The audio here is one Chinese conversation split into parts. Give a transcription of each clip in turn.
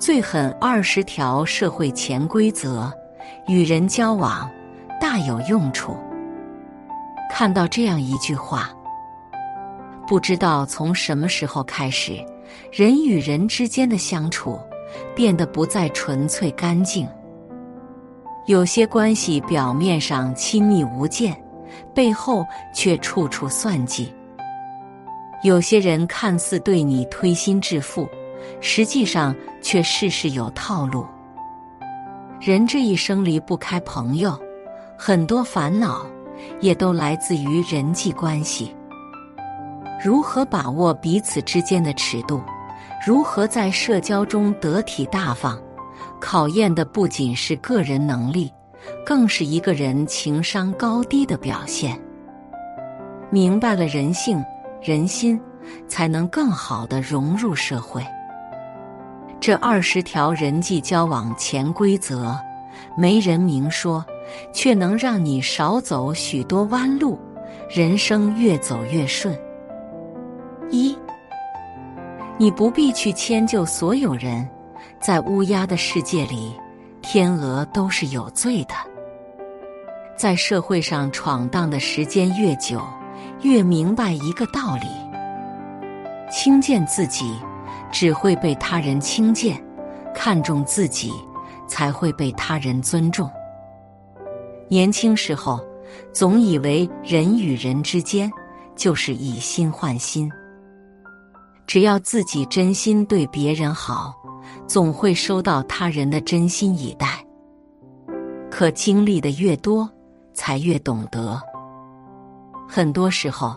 最狠二十条社会潜规则，与人交往大有用处。看到这样一句话，不知道从什么时候开始，人与人之间的相处变得不再纯粹干净。有些关系表面上亲密无间，背后却处处算计。有些人看似对你推心置腹。实际上却事事有套路。人这一生离不开朋友，很多烦恼也都来自于人际关系。如何把握彼此之间的尺度？如何在社交中得体大方？考验的不仅是个人能力，更是一个人情商高低的表现。明白了人性、人心，才能更好的融入社会。这二十条人际交往潜规则，没人明说，却能让你少走许多弯路，人生越走越顺。一，你不必去迁就所有人，在乌鸦的世界里，天鹅都是有罪的。在社会上闯荡的时间越久，越明白一个道理：轻贱自己。只会被他人轻贱，看重自己，才会被他人尊重。年轻时候，总以为人与人之间就是以心换心，只要自己真心对别人好，总会收到他人的真心以待。可经历的越多，才越懂得，很多时候，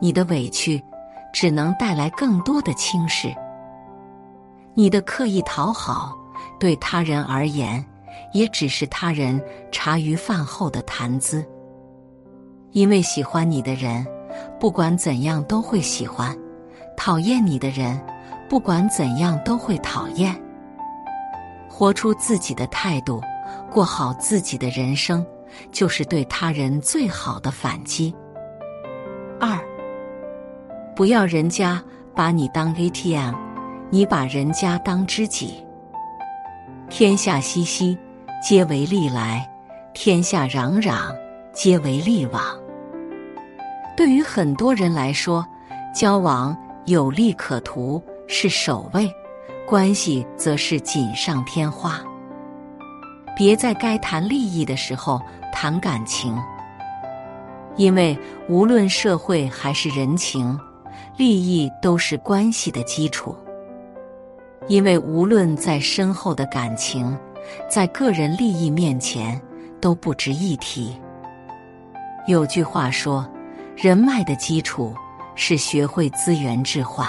你的委屈只能带来更多的轻视。你的刻意讨好，对他人而言，也只是他人茶余饭后的谈资。因为喜欢你的人，不管怎样都会喜欢；讨厌你的人，不管怎样都会讨厌。活出自己的态度，过好自己的人生，就是对他人最好的反击。二，不要人家把你当 ATM。你把人家当知己，天下熙熙，皆为利来；天下攘攘，皆为利往。对于很多人来说，交往有利可图是首位，关系则是锦上添花。别在该谈利益的时候谈感情，因为无论社会还是人情，利益都是关系的基础。因为无论再深厚的感情，在个人利益面前都不值一提。有句话说：“人脉的基础是学会资源置换。”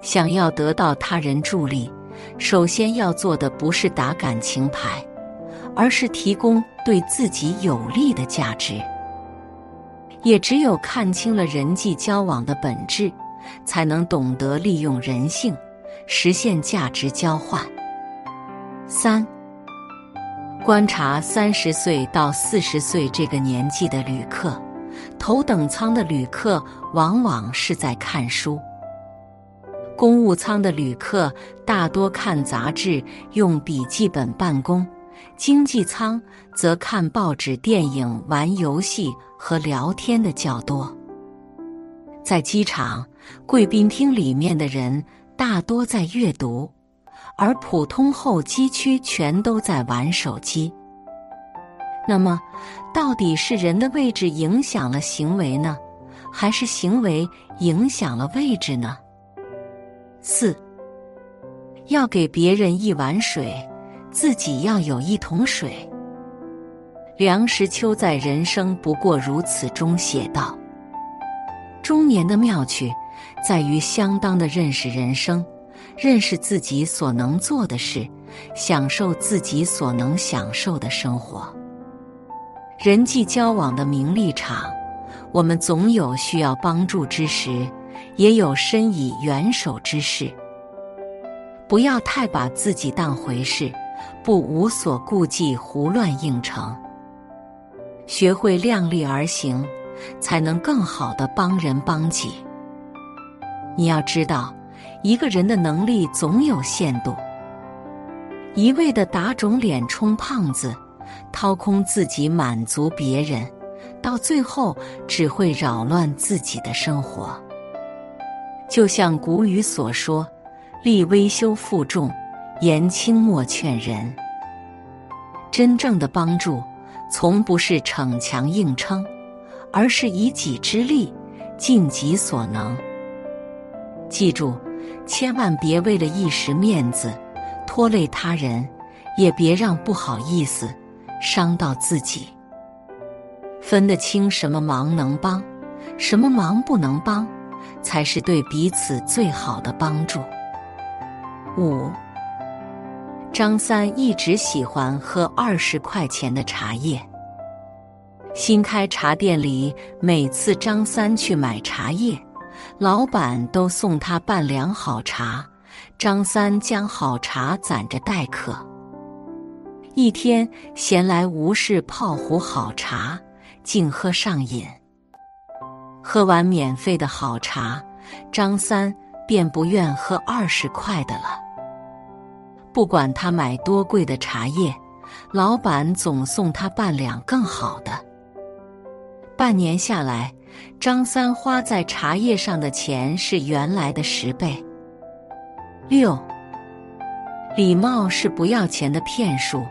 想要得到他人助力，首先要做的不是打感情牌，而是提供对自己有利的价值。也只有看清了人际交往的本质，才能懂得利用人性。实现价值交换。三，观察三十岁到四十岁这个年纪的旅客，头等舱的旅客往往是在看书；公务舱的旅客大多看杂志、用笔记本办公；经济舱则看报纸、电影、玩游戏和聊天的较多。在机场贵宾厅里面的人。大多在阅读，而普通候机区全都在玩手机。那么，到底是人的位置影响了行为呢，还是行为影响了位置呢？四，要给别人一碗水，自己要有一桶水。梁实秋在《人生不过如此》中写道：“中年的妙趣，在于相当的认识人生，认识自己所能做的事，享受自己所能享受的生活。人际交往的名利场，我们总有需要帮助之时，也有伸以援手之事。不要太把自己当回事，不无所顾忌，胡乱应承。”学会量力而行，才能更好的帮人帮己。你要知道，一个人的能力总有限度。一味的打肿脸充胖子，掏空自己满足别人，到最后只会扰乱自己的生活。就像古语所说：“力微修负重，言轻莫劝人。”真正的帮助。从不是逞强硬撑，而是以己之力，尽己所能。记住，千万别为了一时面子拖累他人，也别让不好意思伤到自己。分得清什么忙能帮，什么忙不能帮，才是对彼此最好的帮助。五。张三一直喜欢喝二十块钱的茶叶。新开茶店里，每次张三去买茶叶，老板都送他半两好茶。张三将好茶攒着待客。一天闲来无事，泡壶好茶，竟喝上瘾。喝完免费的好茶，张三便不愿喝二十块的了。不管他买多贵的茶叶，老板总送他半两更好的。半年下来，张三花在茶叶上的钱是原来的十倍。六，礼貌是不要钱的骗术，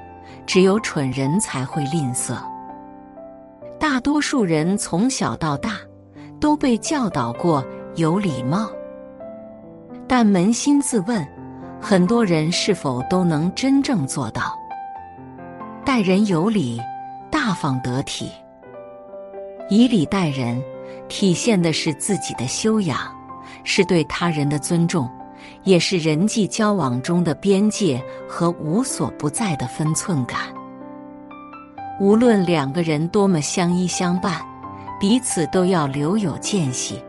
只有蠢人才会吝啬。大多数人从小到大都被教导过有礼貌，但扪心自问。很多人是否都能真正做到待人有礼、大方得体？以礼待人，体现的是自己的修养，是对他人的尊重，也是人际交往中的边界和无所不在的分寸感。无论两个人多么相依相伴，彼此都要留有间隙，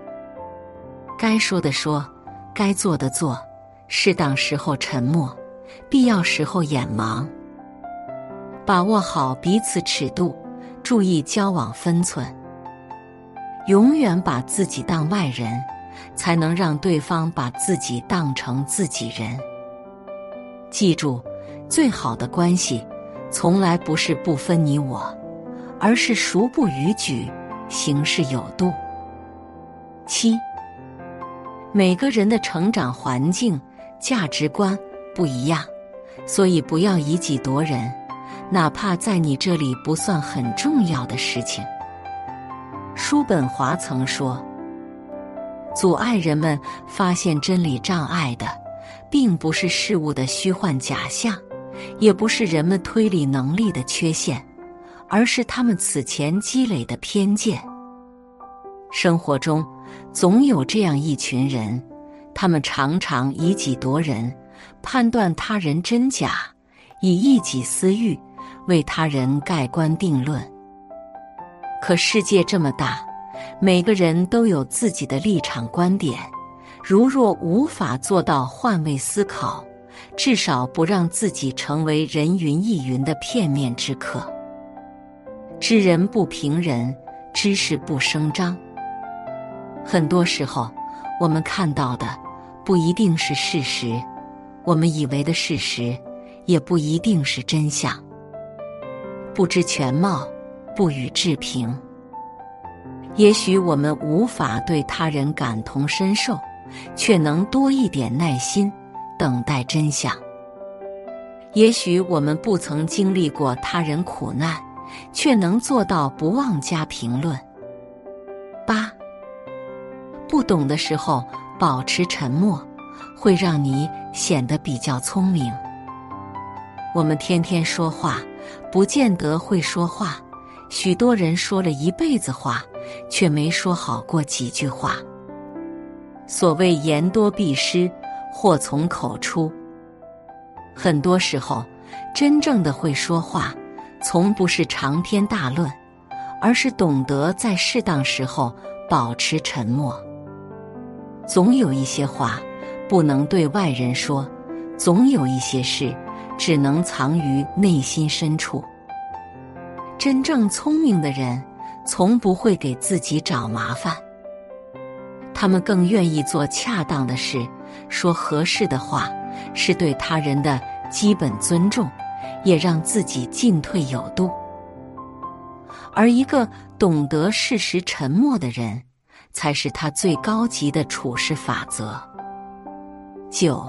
该说的说，该做的做。适当时候沉默，必要时候眼盲，把握好彼此尺度，注意交往分寸。永远把自己当外人，才能让对方把自己当成自己人。记住，最好的关系，从来不是不分你我，而是孰不逾矩，行事有度。七，每个人的成长环境。价值观不一样，所以不要以己夺人，哪怕在你这里不算很重要的事情。叔本华曾说：“阻碍人们发现真理障碍的，并不是事物的虚幻假象，也不是人们推理能力的缺陷，而是他们此前积累的偏见。”生活中总有这样一群人。他们常常以己夺人，判断他人真假，以一己私欲为他人盖棺定论。可世界这么大，每个人都有自己的立场观点。如若无法做到换位思考，至少不让自己成为人云亦云的片面之客。知人不评人，知事不声张。很多时候，我们看到的。不一定是事实，我们以为的事实，也不一定是真相。不知全貌，不予置评。也许我们无法对他人感同身受，却能多一点耐心，等待真相。也许我们不曾经历过他人苦难，却能做到不妄加评论。八，不懂的时候。保持沉默，会让你显得比较聪明。我们天天说话，不见得会说话。许多人说了一辈子话，却没说好过几句话。所谓言多必失，祸从口出。很多时候，真正的会说话，从不是长篇大论，而是懂得在适当时候保持沉默。总有一些话不能对外人说，总有一些事只能藏于内心深处。真正聪明的人，从不会给自己找麻烦。他们更愿意做恰当的事，说合适的话，是对他人的基本尊重，也让自己进退有度。而一个懂得适时沉默的人，才是他最高级的处事法则。九，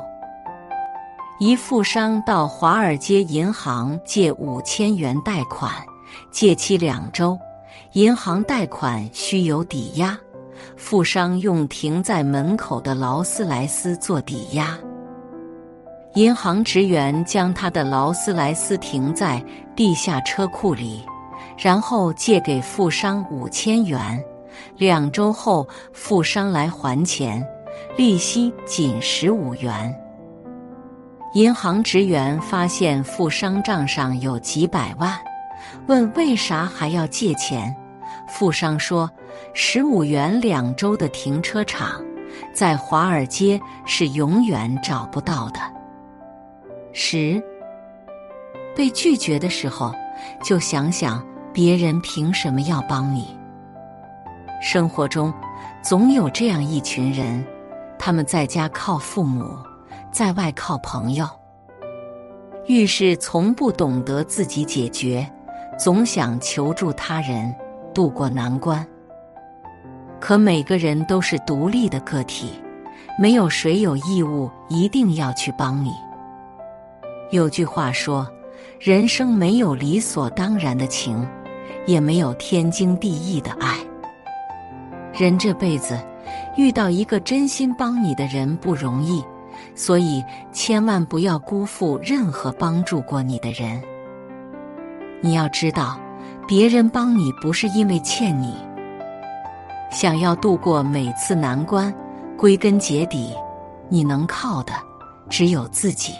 一富商到华尔街银行借五千元贷款。借期两周，银行贷款需有抵押，富商用停在门口的劳斯莱斯做抵押。银行职员将他的劳斯莱斯停在地下车库里，然后借给富商五千元。两周后，富商来还钱，利息仅十五元。银行职员发现富商账上有几百万。问为啥还要借钱？富商说：“十五元两周的停车场，在华尔街是永远找不到的。”十，被拒绝的时候，就想想别人凭什么要帮你。生活中，总有这样一群人，他们在家靠父母，在外靠朋友，遇事从不懂得自己解决。总想求助他人渡过难关，可每个人都是独立的个体，没有谁有义务一定要去帮你。有句话说：“人生没有理所当然的情，也没有天经地义的爱。”人这辈子遇到一个真心帮你的人不容易，所以千万不要辜负任何帮助过你的人。你要知道，别人帮你不是因为欠你。想要度过每次难关，归根结底，你能靠的只有自己。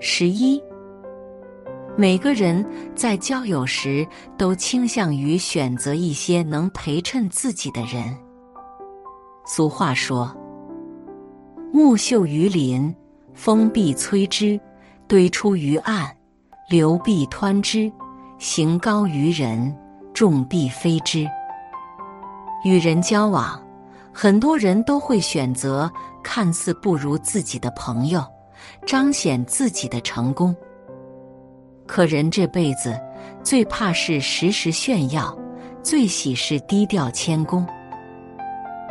十一，每个人在交友时都倾向于选择一些能陪衬自己的人。俗话说：“木秀于林，风必摧之；堆出于岸。”流必湍之，行高于人，众必非之。与人交往，很多人都会选择看似不如自己的朋友，彰显自己的成功。可人这辈子最怕是时时炫耀，最喜是低调谦恭。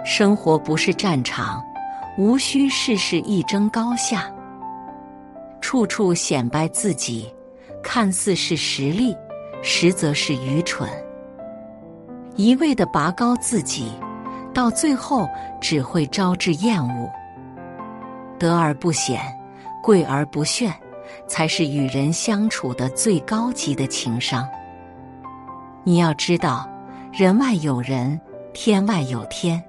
生活不是战场，无需事事一争高下，处处显摆自己。看似是实力，实则是愚蠢。一味的拔高自己，到最后只会招致厌恶。得而不显，贵而不炫，才是与人相处的最高级的情商。你要知道，人外有人，天外有天。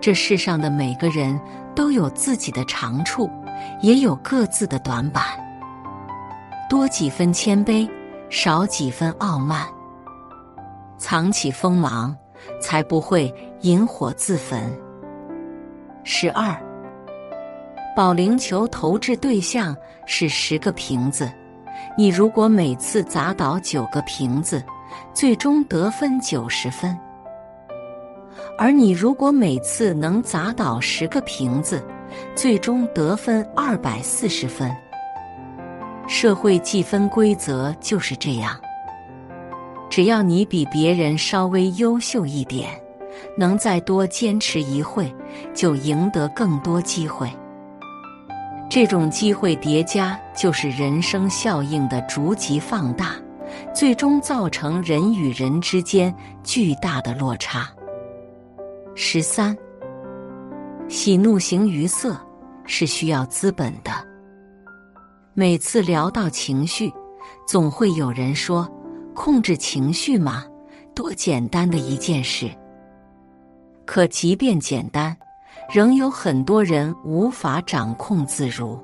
这世上的每个人都有自己的长处，也有各自的短板。多几分谦卑，少几分傲慢，藏起锋芒，才不会引火自焚。十二，保龄球投掷对象是十个瓶子，你如果每次砸倒九个瓶子，最终得分九十分；而你如果每次能砸倒十个瓶子，最终得分二百四十分。社会计分规则就是这样。只要你比别人稍微优秀一点，能再多坚持一会，就赢得更多机会。这种机会叠加，就是人生效应的逐级放大，最终造成人与人之间巨大的落差。十三，喜怒形于色是需要资本的。每次聊到情绪，总会有人说：“控制情绪嘛，多简单的一件事。”可即便简单，仍有很多人无法掌控自如。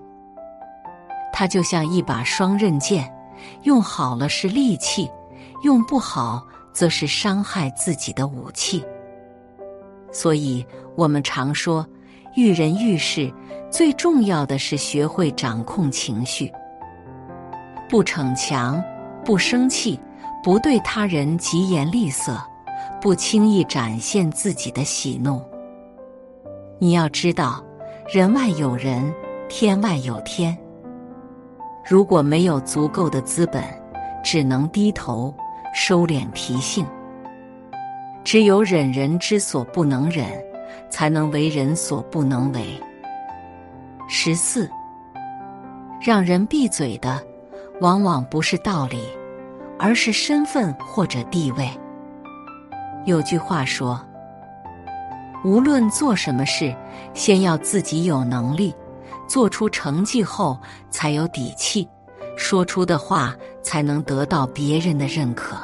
它就像一把双刃剑，用好了是利器，用不好则是伤害自己的武器。所以，我们常说，遇人遇事，最重要的是学会掌控情绪，不逞强，不生气，不对他人疾言厉色，不轻易展现自己的喜怒。你要知道，人外有人，天外有天。如果没有足够的资本，只能低头收敛脾性。只有忍人之所不能忍，才能为人所不能为。十四，让人闭嘴的，往往不是道理，而是身份或者地位。有句话说：“无论做什么事，先要自己有能力，做出成绩后才有底气，说出的话才能得到别人的认可。”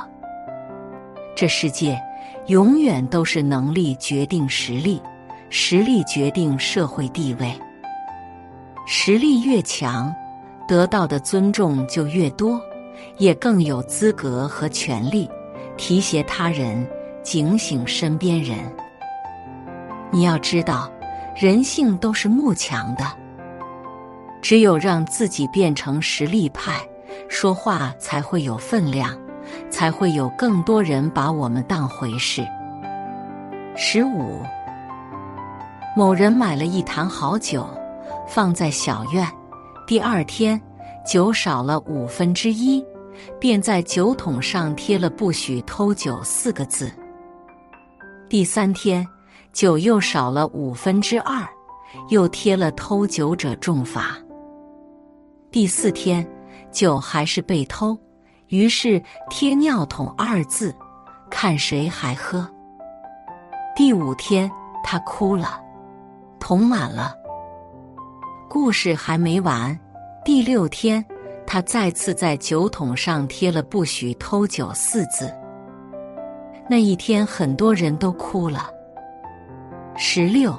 这世界。永远都是能力决定实力，实力决定社会地位。实力越强，得到的尊重就越多，也更有资格和权利提携他人、警醒身边人。你要知道，人性都是慕强的，只有让自己变成实力派，说话才会有分量。才会有更多人把我们当回事。十五，某人买了一坛好酒，放在小院。第二天，酒少了五分之一，便在酒桶上贴了“不许偷酒”四个字。第三天，酒又少了五分之二，又贴了“偷酒者重罚”。第四天，酒还是被偷。于是贴“尿桶”二字，看谁还喝。第五天，他哭了，桶满了。故事还没完，第六天，他再次在酒桶上贴了“不许偷酒”四字。那一天，很多人都哭了。十六，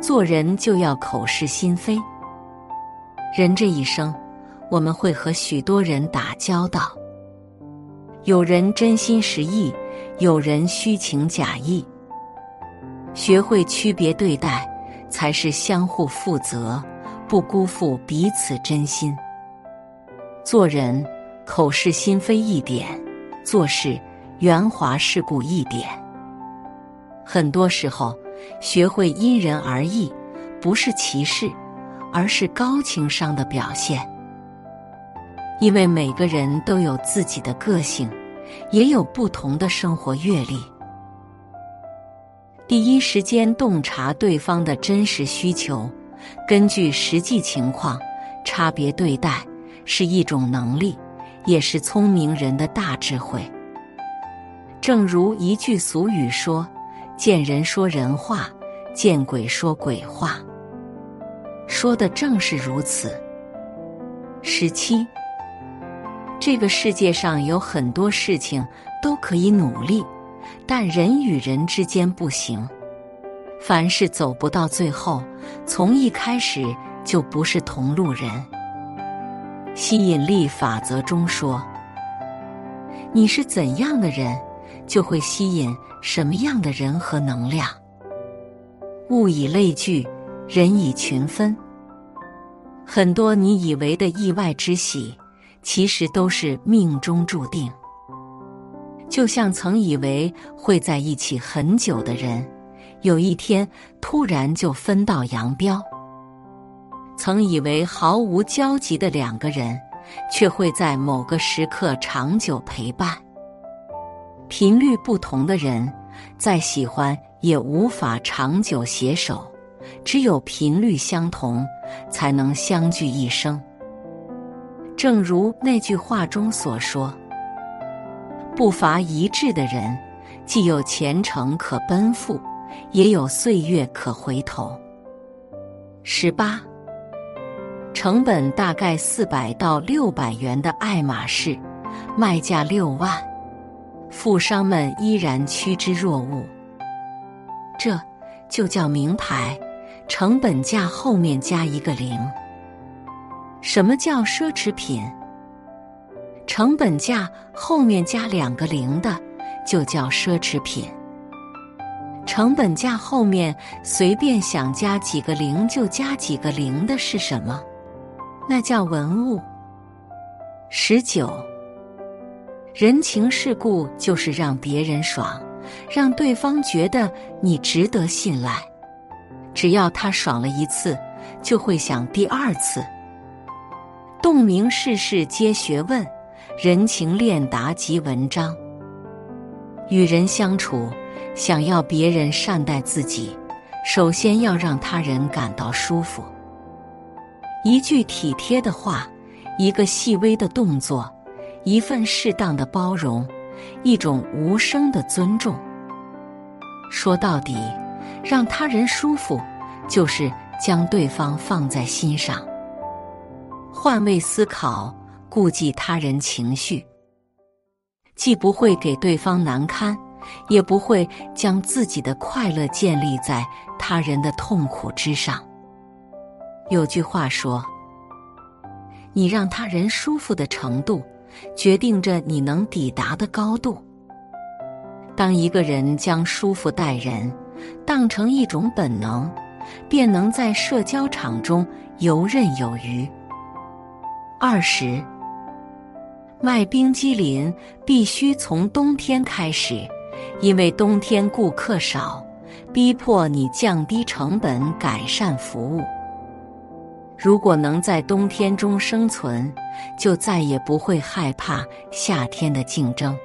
做人就要口是心非。人这一生。我们会和许多人打交道，有人真心实意，有人虚情假意。学会区别对待，才是相互负责，不辜负彼此真心。做人口是心非一点，做事圆滑世故一点。很多时候，学会因人而异，不是歧视，而是高情商的表现。因为每个人都有自己的个性，也有不同的生活阅历。第一时间洞察对方的真实需求，根据实际情况差别对待，是一种能力，也是聪明人的大智慧。正如一句俗语说：“见人说人话，见鬼说鬼话。”说的正是如此。十七。这个世界上有很多事情都可以努力，但人与人之间不行。凡事走不到最后，从一开始就不是同路人。吸引力法则中说：“你是怎样的人，就会吸引什么样的人和能量。物以类聚，人以群分。很多你以为的意外之喜。”其实都是命中注定，就像曾以为会在一起很久的人，有一天突然就分道扬镳；曾以为毫无交集的两个人，却会在某个时刻长久陪伴。频率不同的人，再喜欢也无法长久携手，只有频率相同，才能相聚一生。正如那句话中所说：“步伐一致的人，既有前程可奔赴，也有岁月可回头。十八，成本大概四百到六百元的爱马仕，卖价六万，富商们依然趋之若鹜。这就叫名牌，成本价后面加一个零。什么叫奢侈品？成本价后面加两个零的，就叫奢侈品。成本价后面随便想加几个零就加几个零的是什么？那叫文物。十九，人情世故就是让别人爽，让对方觉得你值得信赖。只要他爽了一次，就会想第二次。洞明世事皆学问，人情练达即文章。与人相处。想要别人善待自己，首先要让他人感到舒服。一句体贴的话，一个细微的动作，一份适当的包容，一种无声的尊重。说到底，让他人舒服，就是将对方放在心上。换位思考，顾及他人情绪，既不会给对方难堪。也不会将自己的快乐建立在他人的痛苦之上。有句话说：“你让他人舒服的程度，决定着你能抵达的高度。”当一个人将舒服待人当成一种本能，便能在社交场中游刃有余。二十，卖冰激凌必须从冬天开始。因为冬天顾客少，逼迫你降低成本，改善服务。如果能在冬天中生存，就再也不会害怕夏天的竞争。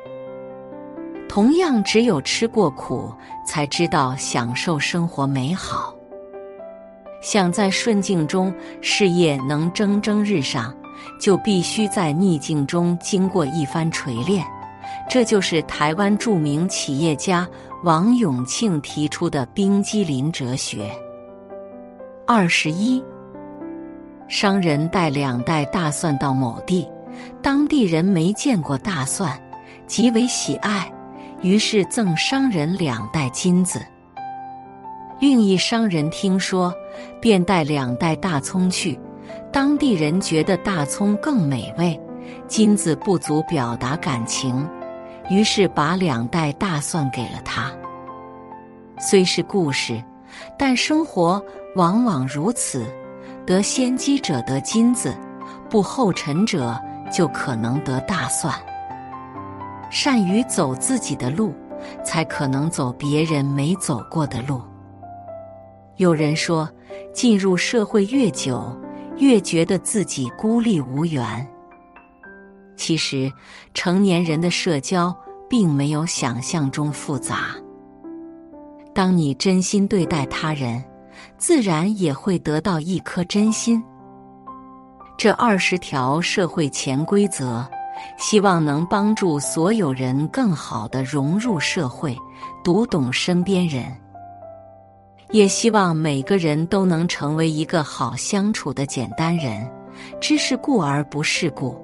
同样，只有吃过苦，才知道享受生活美好。想在顺境中事业能蒸蒸日上，就必须在逆境中经过一番锤炼。这就是台湾著名企业家王永庆提出的冰激凌哲学。二十一，商人带两袋大蒜到某地，当地人没见过大蒜，极为喜爱，于是赠商人两袋金子。另一商人听说，便带两袋大葱去，当地人觉得大葱更美味，金子不足表达感情。于是把两袋大蒜给了他。虽是故事，但生活往往如此：得先机者得金子，不后尘者就可能得大蒜。善于走自己的路，才可能走别人没走过的路。有人说，进入社会越久，越觉得自己孤立无援。其实，成年人的社交并没有想象中复杂。当你真心对待他人，自然也会得到一颗真心。这二十条社会潜规则，希望能帮助所有人更好的融入社会，读懂身边人。也希望每个人都能成为一个好相处的简单人，知世故而不世故。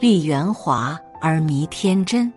立圆滑而迷天真。